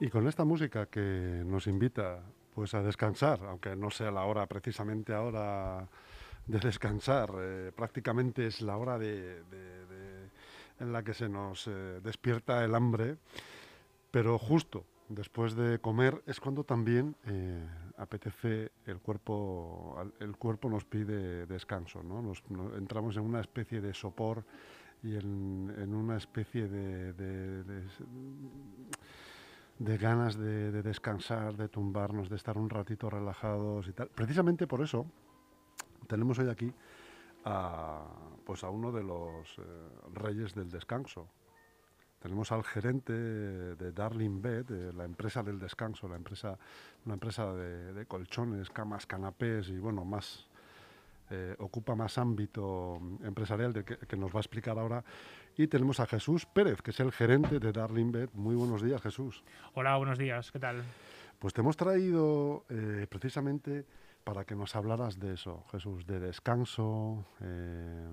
Y con esta música que nos invita pues a descansar, aunque no sea la hora precisamente ahora de descansar, eh, prácticamente es la hora de, en la que se nos eh, despierta el hambre, pero justo después de comer es cuando también eh, apetece el cuerpo, el cuerpo nos pide descanso, ¿no? Nos, entramos en una especie de sopor y en, una especie de, de, ganas de, descansar, de tumbarnos, de estar un ratito relajados y tal. Precisamente por eso tenemos hoy aquí a, pues a uno de los eh, reyes del descanso. Tenemos al gerente de Darling Bed, de la empresa del descanso, la empresa, una empresa de, colchones, camas, canapés y bueno, más eh, ocupa más ámbito empresarial que, nos va a explicar ahora. Y tenemos a Jesús Pérez, que es el gerente de Darling Bed. Muy buenos días, Jesús. Hola, buenos días, ¿qué tal? Pues te hemos traído eh, precisamente para que nos hablaras de eso, Jesús, de descanso, eh,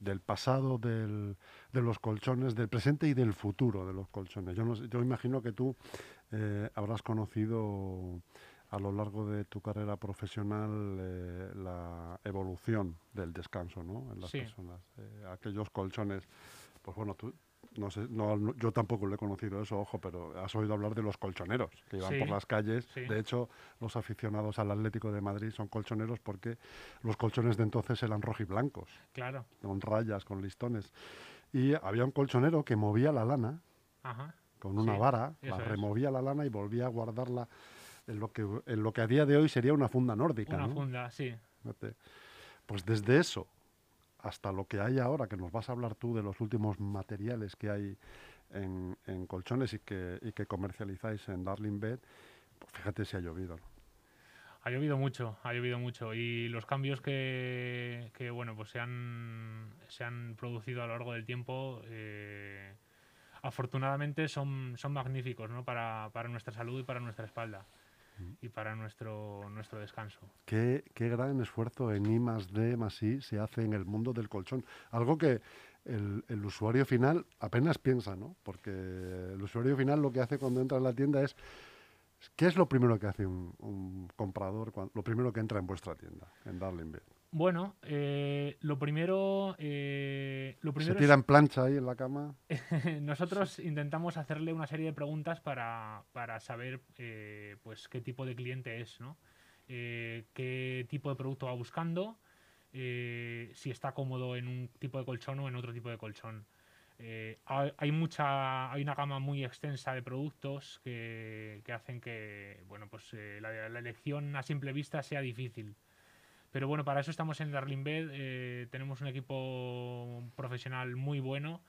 del pasado de los colchones, del presente y del futuro de los colchones. Yo, yo imagino que tú habrás conocido a lo largo de tu carrera profesional eh, la evolución del descanso ¿no? en las personas. Eh, aquellos colchones, pues bueno, tú, no sé, no, yo tampoco lo he conocido eso, ojo, pero has oído hablar de los colchoneros que iban por las calles. De hecho, los aficionados al Atlético de Madrid son colchoneros porque los colchones de entonces eran rojiblancos. Claro. Con rayas, con listones. Y había un colchonero que movía la lana con una vara, la removía la lana y volvía a guardarla en lo que, en lo que a día de hoy sería una funda nórdica. Una funda, sí. Pues desde eso hasta lo que hay ahora, que nos vas a hablar tú de los últimos materiales que hay en, colchones y que, y que comercializáis en Darling Bed, pues fíjate si ha llovido. Ha llovido mucho, ha llovido mucho y los cambios que, que bueno, pues se han, se han producido a lo largo del tiempo eh, afortunadamente son, son magníficos ¿no? para, para nuestra salud y para nuestra espalda y para nuestro, nuestro descanso. Qué, qué gran esfuerzo en I más D I se hace en el mundo del colchón. Algo que el, el, usuario final apenas piensa, ¿no? Porque el usuario final lo que hace cuando entra en la tienda es ¿Qué es lo primero que hace un, comprador, lo primero que entra en vuestra tienda, en Darling Bed? Bueno, eh, lo primero, eh, lo primero. ¿Se tira en plancha ahí en la cama? Nosotros intentamos hacerle una serie de preguntas para, para saber eh, pues qué tipo de cliente es, ¿no? qué tipo de producto va buscando, si está cómodo en un tipo de colchón o en otro tipo de colchón. hay mucha, hay una gama muy extensa de productos que, que hacen que, bueno, pues la, la elección a simple vista sea difícil. Pero bueno, para eso estamos en Darling Bed. Eh, tenemos un equipo profesional muy bueno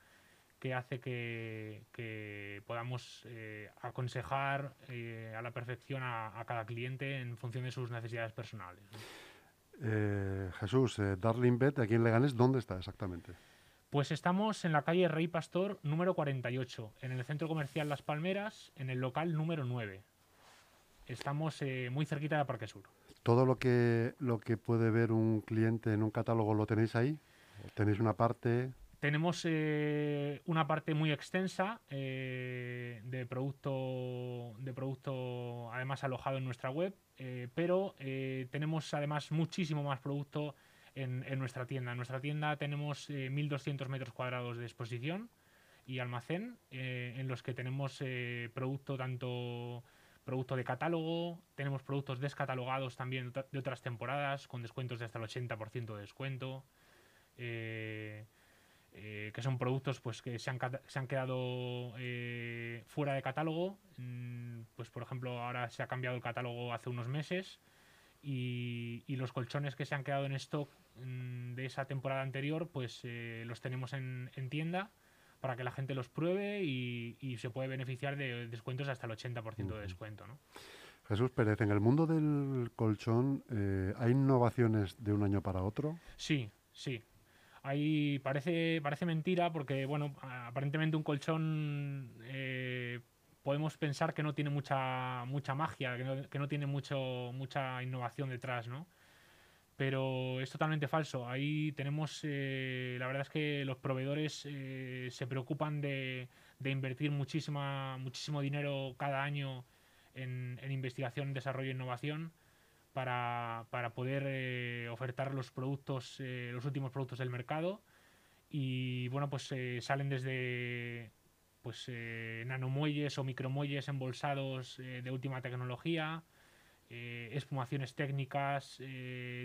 que hace que, podamos eh, aconsejar eh, a la perfección a, cada cliente en función de sus necesidades personales. Jesús, Darling Bed, aquí en Leganés, ¿dónde está exactamente? Pues estamos en la calle Rey Pastor número 48, en el centro comercial Las Palmeras, en el local número 9. Estamos muy cerquita de Parque Sur. ¿Todo lo que, lo que puede ver un cliente en un catálogo lo tenéis ahí? ¿Tenéis una parte? Tenemos eh, una parte muy extensa eh, de, producto, de producto, además alojado en nuestra web, eh, pero tenemos además muchísimo más producto en, en, nuestra tienda. En nuestra tienda tenemos 1.200 metros cuadrados de exposición y almacén, en los que tenemos producto tanto producto de catálogo, tenemos productos descatalogados también de otras temporadas con descuentos de hasta el 80% de descuento. Eh, eh, que son productos pues que se han, se han quedado eh, fuera de catálogo mm, pues por ejemplo ahora se ha cambiado el catálogo hace unos meses y, los colchones que se han quedado en stock mm, de esa temporada anterior pues los tenemos en, en tienda para que la gente los pruebe y, se puede beneficiar de descuentos hasta el 80% de descuento. ¿no? Jesús Pérez, en el mundo del colchón, eh, ¿hay innovaciones de un año para otro? Sí, sí. Hay, parece, parece mentira porque, bueno, aparentemente un colchón eh, podemos pensar que no tiene mucha, mucha magia, que no, que no tiene mucho, mucha innovación detrás, ¿no? Pero es totalmente falso. Ahí tenemos, eh, la verdad es que los proveedores eh, se preocupan de, de invertir muchísima, muchísimo dinero cada año en, investigación, desarrollo e innovación para, poder eh, ofertar los productos, eh, los últimos productos del mercado. Y bueno, pues eh, salen desde pues nanomuelles o micromuelles embolsados de última tecnología, espumaciones técnicas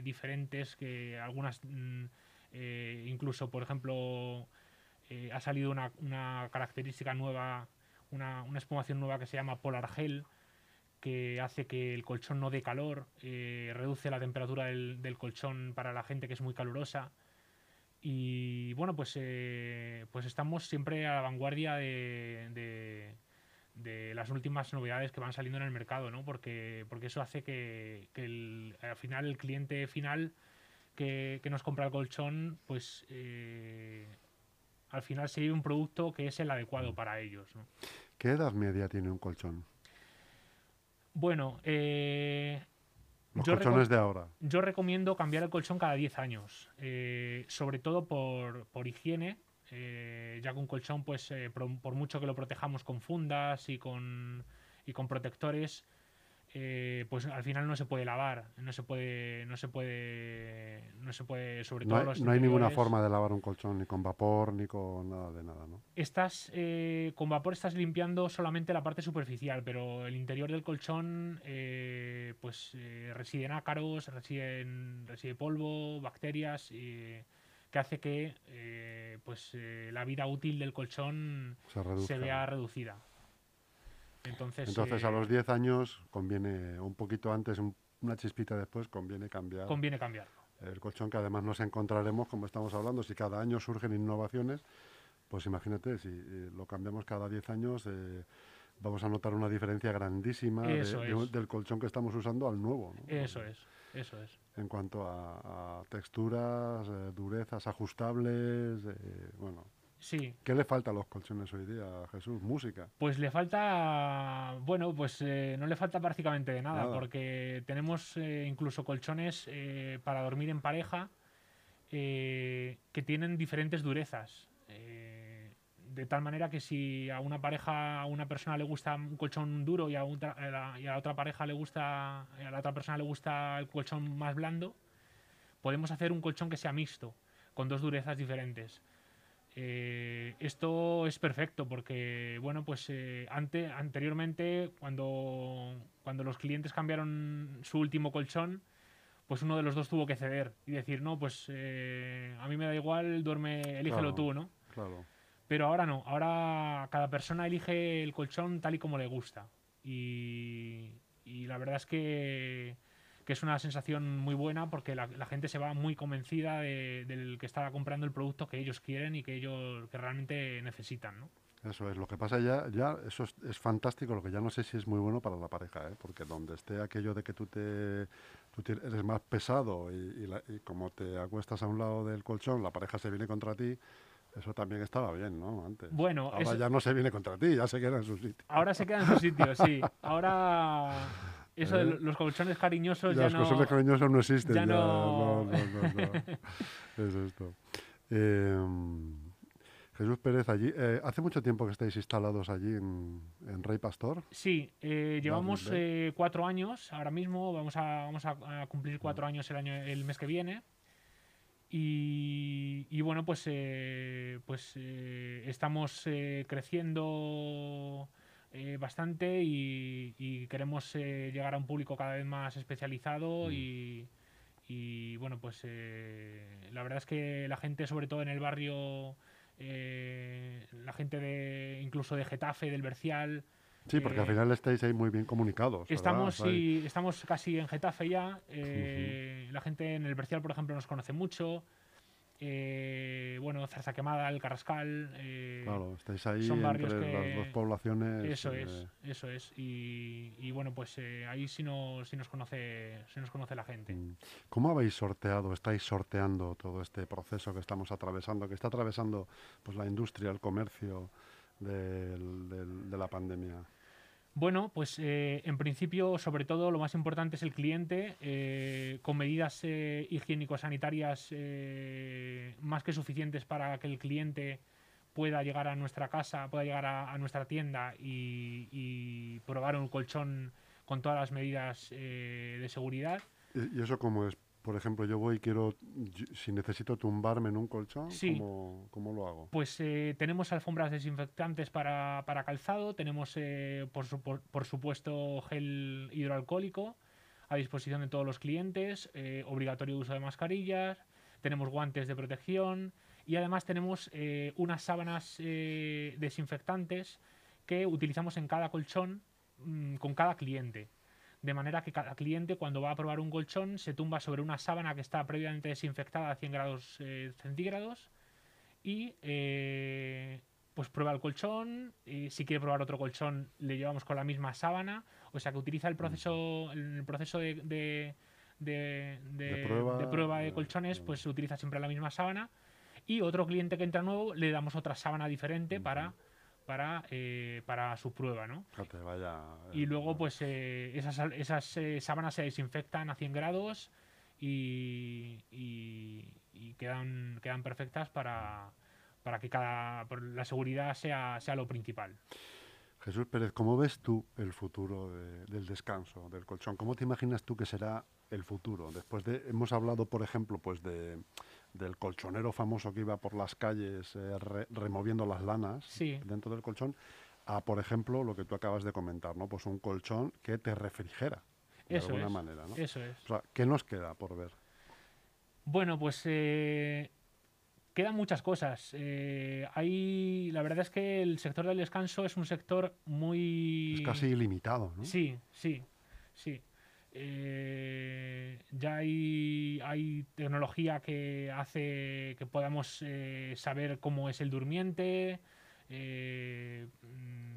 diferentes que algunas mm, incluso por ejemplo ha salido una, una característica nueva una, una, nueva que se llama Polar Gel, que hace que el colchón no dé calor, eh, reduce la temperatura del, colchón para la gente que es muy calurosa. Y bueno, pues, eh, pues estamos siempre a la vanguardia de, las últimas novedades que van saliendo en el mercado, ¿no? Porque, porque eso hace que, al final el cliente final que, nos compra el colchón, pues eh, al final se lleve un producto que es el adecuado para ellos. ¿Qué edad media tiene un colchón? Bueno, eh, los colchones de ahora. Yo recomiendo cambiar el colchón cada 10 años, eh, sobre todo por, por higiene, eh, ya que un colchón, pues por, mucho que lo protejamos con fundas y con, y con protectores, eh, pues al final no se puede lavar, no se puede, no se puede, no se puede, sobre todo hay, No hay ninguna forma de lavar un colchón ni con vapor ni con nada de nada, ¿no? Estás eh, con vapor estás limpiando solamente la parte superficial, pero el interior del colchón, eh, pues residen ácaros, residen, reside polvo, bacterias. Que hace que pues la vida útil del colchón se vea reducida. Entonces, Entonces a los 10 años conviene, un poquito antes, una chispita después, conviene cambiar. Conviene cambiarlo. El colchón que además nos encontraremos, como estamos hablando, si cada año surgen innovaciones, pues imagínate, si eh, lo cambiamos cada 10 años, eh, vamos a notar una diferencia grandísima del colchón que estamos usando al nuevo. Eso es, eso es. En cuanto a, texturas, eh, durezas ajustables, bueno, Sí. ¿Qué le falta a los colchones hoy día, Jesús? Música. Pues le falta, bueno, pues eh, no le falta prácticamente de nada, porque tenemos eh, incluso colchones eh, para dormir en pareja que tienen diferentes durezas. De tal manera que si a una pareja, a una persona le gusta un colchón duro y a, y a la otra pareja le gusta, a la otra persona le gusta el colchón más blando, podemos hacer un colchón que sea mixto, con dos durezas diferentes. Eh, esto es perfecto porque, bueno, pues eh, anteriormente, cuando, cuando los clientes cambiaron su último colchón, pues uno de los dos tuvo que ceder y decir, no, pues eh, a mí me da igual, duerme, elígelo tú, ¿no? Claro. Pero ahora no, ahora cada persona elige el colchón tal y como le gusta. Y, la verdad es que es una sensación muy buena porque la, gente se va muy convencida del que está comprando el producto que ellos quieren y que ellos que realmente necesitan, ¿no? Eso es, lo que pasa ya, ya eso es, fantástico, lo que ya no sé si es muy bueno para la pareja, ¿eh? porque donde esté aquello de que tú te tú eres más pesado y, como te acuestas a un lado del colchón, la pareja se viene contra ti, eso también estaba bien, ¿no? Antes. Bueno, ahora ya no se viene contra ti, ya se queda en su sitio. Ahora se queda en su sitio, sí. Ahora eso de ¿Eh? los colchones cariñosos ya, los no... Los colchones cariñosos no existen. Ya, no... no, es esto. Em, Jesús Pérez, allí, eh, ¿hace mucho tiempo que estáis instalados allí en, Rey Pastor? Sí, eh, llevamos cuatro años ahora mismo, vamos a, vamos a, cumplir cuatro años el, año, el mes que viene. Y, y bueno, pues, pues estamos creciendo eh, bastante y, queremos eh, llegar a un público cada vez más especializado mm. y, bueno, pues eh, la verdad es que la gente, sobre todo en el barrio, la gente de incluso de Getafe, del Bercial, Sí, porque al final estáis ahí muy bien comunicados. Estamos, sí, estamos casi en Getafe ya. La gente en el Bercial, por ejemplo, nos conoce mucho. Eh, bueno, Zarza Quemada, El Carrascal. Eh, claro, estáis ahí son entre las dos poblaciones. Eso es, eh, eso es. Y, bueno, pues ahí sí nos, sí nos, conoce, sí nos conoce la gente. Mm. ¿Cómo habéis sorteado, estáis sorteando todo este proceso que estamos atravesando, que está atravesando pues, la industria, el comercio de la pandemia? Bueno, pues eh, en principio, sobre todo, lo más importante es el cliente, eh, con medidas eh, higiénico-sanitarias más que suficientes para que el cliente pueda llegar a nuestra casa, pueda llegar a, nuestra tienda y, y probar un colchón con todas las medidas eh, de seguridad. ¿Y y eso cómo es? Por ejemplo, yo voy y quiero, si necesito tumbarme en un colchón, Sí. ¿cómo, cómo lo hago? Pues eh, tenemos alfombras desinfectantes para, para calzado, tenemos eh, por, su- por- por supuesto gel hidroalcohólico a disposición de todos los clientes, eh, obligatorio uso de mascarillas, tenemos guantes de protección y además tenemos eh, unas sábanas eh, desinfectantes que utilizamos en cada colchón mm, con cada cliente. De manera que cada cliente cuando va a probar un colchón se tumba sobre una sábana que está previamente desinfectada a 100 grados eh, centígrados y eh, pues prueba el colchón. y si quiere probar otro colchón, le llevamos con la misma sábana. O sea que utiliza el proceso, el proceso de, de, de- de- De prueba, de prueba de colchones, pues se utiliza siempre la misma sábana. Y otro cliente que entra nuevo, le damos otra sábana diferente para, para, eh, para su prueba, ¿no? Fíjate, vaya. Y luego, pues eh, esas, esas eh, sábanas se desinfectan a 100 grados y, y- y quedan, quedan perfectas para, para que cada, la seguridad sea, sea lo principal. Jesús Pérez, ¿cómo ves tú el futuro de- del descanso, del colchón? ¿Cómo te imaginas tú que será el futuro? Después de, hemos hablado, por ejemplo, pues de, del colchonero famoso que iba por las calles eh, re- removiendo las lanas Sí. dentro del colchón, a, por ejemplo, lo que tú acabas de comentar, ¿no? Pues un colchón que te refrigera, de Eso alguna es, manera, ¿no? Eso es. O sea, ¿qué nos queda por ver? Bueno, pues eh, quedan muchas cosas. Eh, hay, la verdad es que el sector del descanso es un sector muy... Es casi ilimitado, ¿no? Sí, sí, sí. Eh, ya hay, hay tecnología que hace que podamos eh, saber cómo es el durmiente. eh,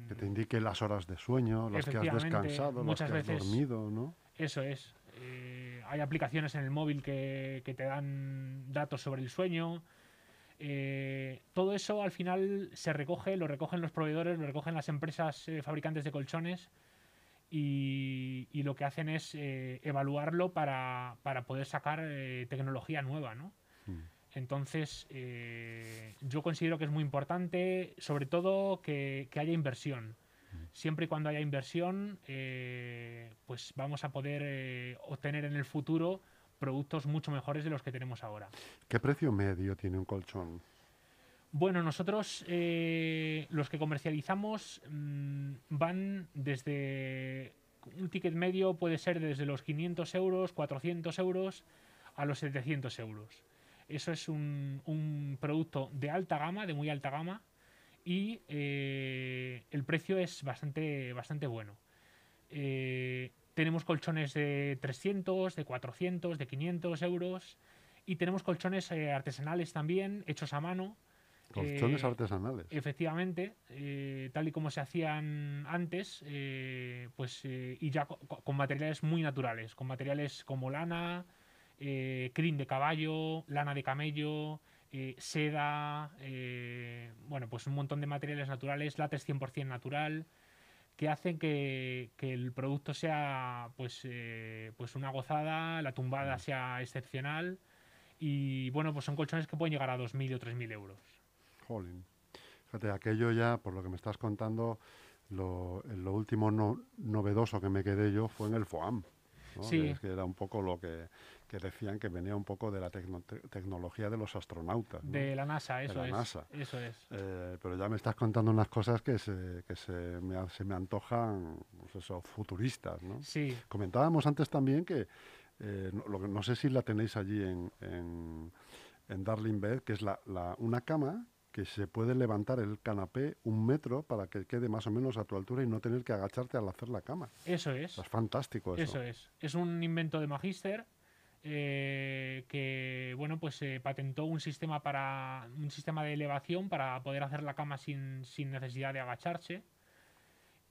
Que te indique las horas de sueño, las que has descansado, las que has veces- dormido, ¿no? Eso es. Eh, hay aplicaciones en el móvil que, que te dan datos sobre el sueño. Eh, todo eso al final se recoge, lo recogen los proveedores, lo recogen las empresas eh, fabricantes de colchones y, y lo que hacen es eh, evaluarlo para, para poder sacar eh, tecnología nueva, ¿no? Mm. Entonces, eh, yo considero que es muy importante, sobre todo, que, que haya inversión. Siempre y cuando haya inversión, pues vamos a poder obtener en el futuro productos mucho mejores de los que tenemos ahora. ¿Qué precio medio tiene un colchón? Bueno, nosotros eh, los que comercializamos mm, van desde un ticket medio puede ser desde los 500 euros, 400 euros a los 700 euros. Eso es un, producto de alta gama, de muy alta gama, y eh, el precio es bastante, bastante bueno. Eh, tenemos colchones de 300, de 400, de 500 euros, y tenemos colchones artesanales también, hechos a mano, Colchones Eh, artesanales. Efectivamente, eh, tal y como se hacían antes, eh, pues y ya co- co- con, materiales muy naturales, con materiales como lana, crin de caballo, lana de camello, seda, bueno, pues un montón de materiales naturales, látex 100% natural, que hacen que, que el producto sea pues, pues una gozada, la tumbada sea excepcional y bueno, pues son colchones que pueden llegar a 2.000 o 3.000 euros. Jolín. Fíjate, aquello ya, por lo que me estás contando, lo, lo último no- novedoso que me quedé yo fue en el FOAM. ¿no? Sí. Que es que era un poco lo que, que decían que venía un poco de la tecno- te- tecnología de los astronautas. ¿no? De la NASA, eso la es. NASA. Eso es. Eh, pero ya me estás contando unas cosas que se, que se, me, se me antojan pues eso, futuristas. ¿no? Sí, Comentábamos antes también que, eh, no, lo no sé si la tenéis allí en, en, en Darling Bed, que es la, la- una cama que se puede levantar el canapé un metro para que quede más o menos a tu altura y no tener que agacharte al hacer la cama. eso es. Es fantástico eso. Eso es. Es un invento de Magister eh, que bueno pues eh, patentó un sistema para un sistema de elevación para poder hacer la cama sin, sin necesidad de agacharse.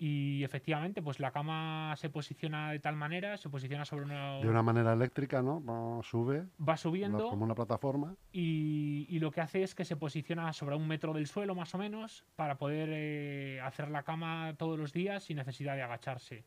Y efectivamente, pues la cama se posiciona de tal manera, se posiciona sobre una. De una manera eléctrica, ¿no? Va, Sube va subiendo como una plataforma. y, y lo que hace es que se posiciona sobre un metro del suelo más o menos para poder eh, hacer la cama todos los días sin necesidad de agacharse.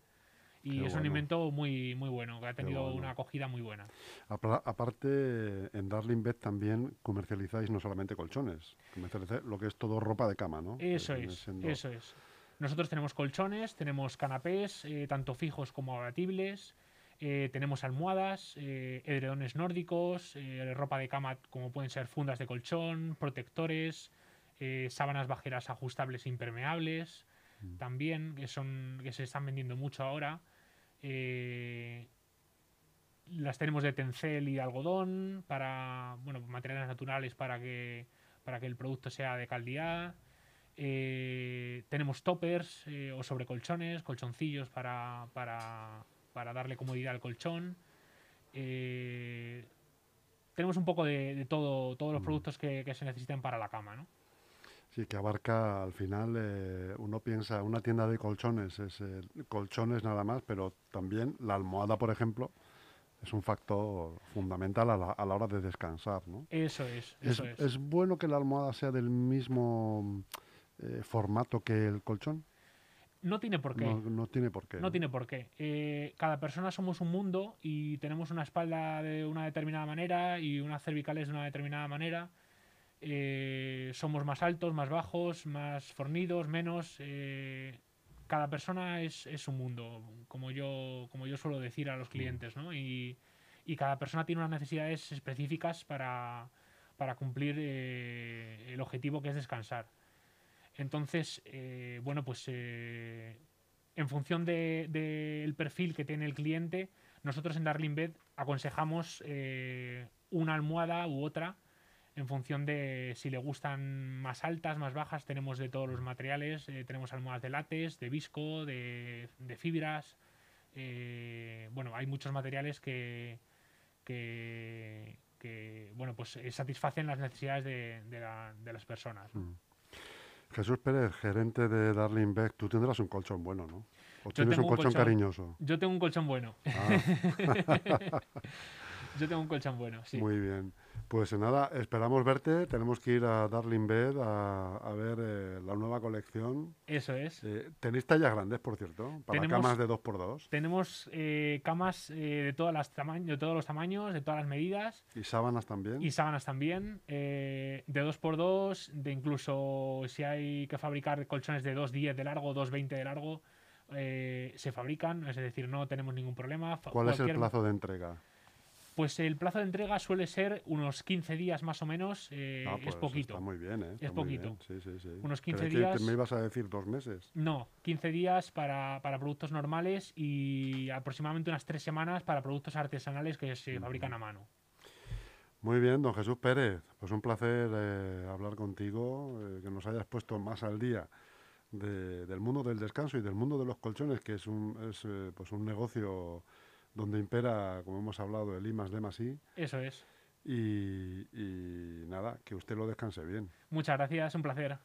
y Qué es un bueno. invento muy, muy bueno, que ha tenido bueno. una acogida muy buena. Aparte, en Darling Bed también comercializáis no solamente colchones, comercializáis lo que es todo ropa de cama, ¿no? Eso es, siendo- eso es. Nosotros tenemos colchones, tenemos canapés, eh, tanto fijos como abatibles, eh, tenemos almohadas, eh, edredones nórdicos, ropa de cama como pueden ser fundas de colchón, protectores, sábanas bajeras ajustables e impermeables, Mm. también, que son que se están vendiendo mucho ahora. Las tenemos de tencel y de algodón para bueno materiales naturales para que para que el producto sea de calidad Eh, tenemos toppers eh, o sobrecolchones colchoncillos para, para, para darle comodidad al colchón Eh, tenemos un poco de, de todo todos los Mm. productos que, que se necesiten para la cama ¿no? Sí, que abarca al final, eh, uno piensa, una tienda de colchones es eh, colchones nada más, pero también la almohada, por ejemplo, es un factor fundamental a la, a la hora de descansar, ¿no? eso es Es, eso es, es bueno que la almohada sea del mismo eh, formato que el colchón? no tiene por qué No, no tiene por qué. No tiene por qué. Eh, cada persona somos un mundo y tenemos una espalda de una determinada manera y unas cervicales de una determinada manera. Eh, somos más altos, más bajos, más fornidos, menos. cada persona es, es un mundo, como yo, como yo suelo decir a los clientes, ¿no? Y, y cada persona tiene unas necesidades específicas para, para cumplir el objetivo que es descansar. Entonces, eh, bueno, pues eh, en función del de, del perfil que tiene el cliente, nosotros en Darling Bed aconsejamos eh, una almohada u otra en función de si le gustan más altas, más bajas, tenemos de todos los materiales, eh, tenemos almohadas de látex, de visco, de, de fibras, bueno, hay muchos materiales que, que, bueno, pues satisfacen las necesidades de, de, la, de las personas. Mm. Jesús Pérez, gerente de Darling Beck, tú tendrás un colchón bueno, ¿no? ¿O Yo tienes un tengo un colchón, colchón. cariñoso? Yo tengo un colchón bueno. Ah, Yo tengo un colchón bueno, sí. Muy bien. Pues nada, esperamos verte. Tenemos que ir a Darling Bed a, a ver eh, la nueva colección. Eso es. Eh, Tenéis tallas grandes, por cierto, para Tenemos- camas de 2x2 Tenemos eh, camas eh, de, todas las tama- de todos los tamaños, de todas las medidas, y sábanas también. y sábanas también, de 2x2, de incluso si hay que fabricar colchones de 2,10 de largo, 2,20 de largo, se fabrican, es decir, no tenemos ningún problema. ¿Cuál es el plazo de entrega? Pues el plazo de entrega suele ser unos 15 días más o menos, eh, Ah, es pues poquito. Está muy bien, ¿eh? Está Es poquito. Sí, sí, sí. Unos 15 Creí que días. me ibas a decir dos meses. No, 15 días para, para productos normales y aproximadamente unas 3 semanas para productos artesanales que se fabrican a mano. Muy bien, don Jesús Pérez. Pues un placer eh, hablar contigo, eh, que nos hayas puesto más al día de- del mundo del descanso y del mundo de los colchones, que es un, es, eh, pues un negocio donde impera, como hemos hablado, el I más D más I. Eso es. Y, y nada, que usted lo descanse bien. Muchas gracias, un placer.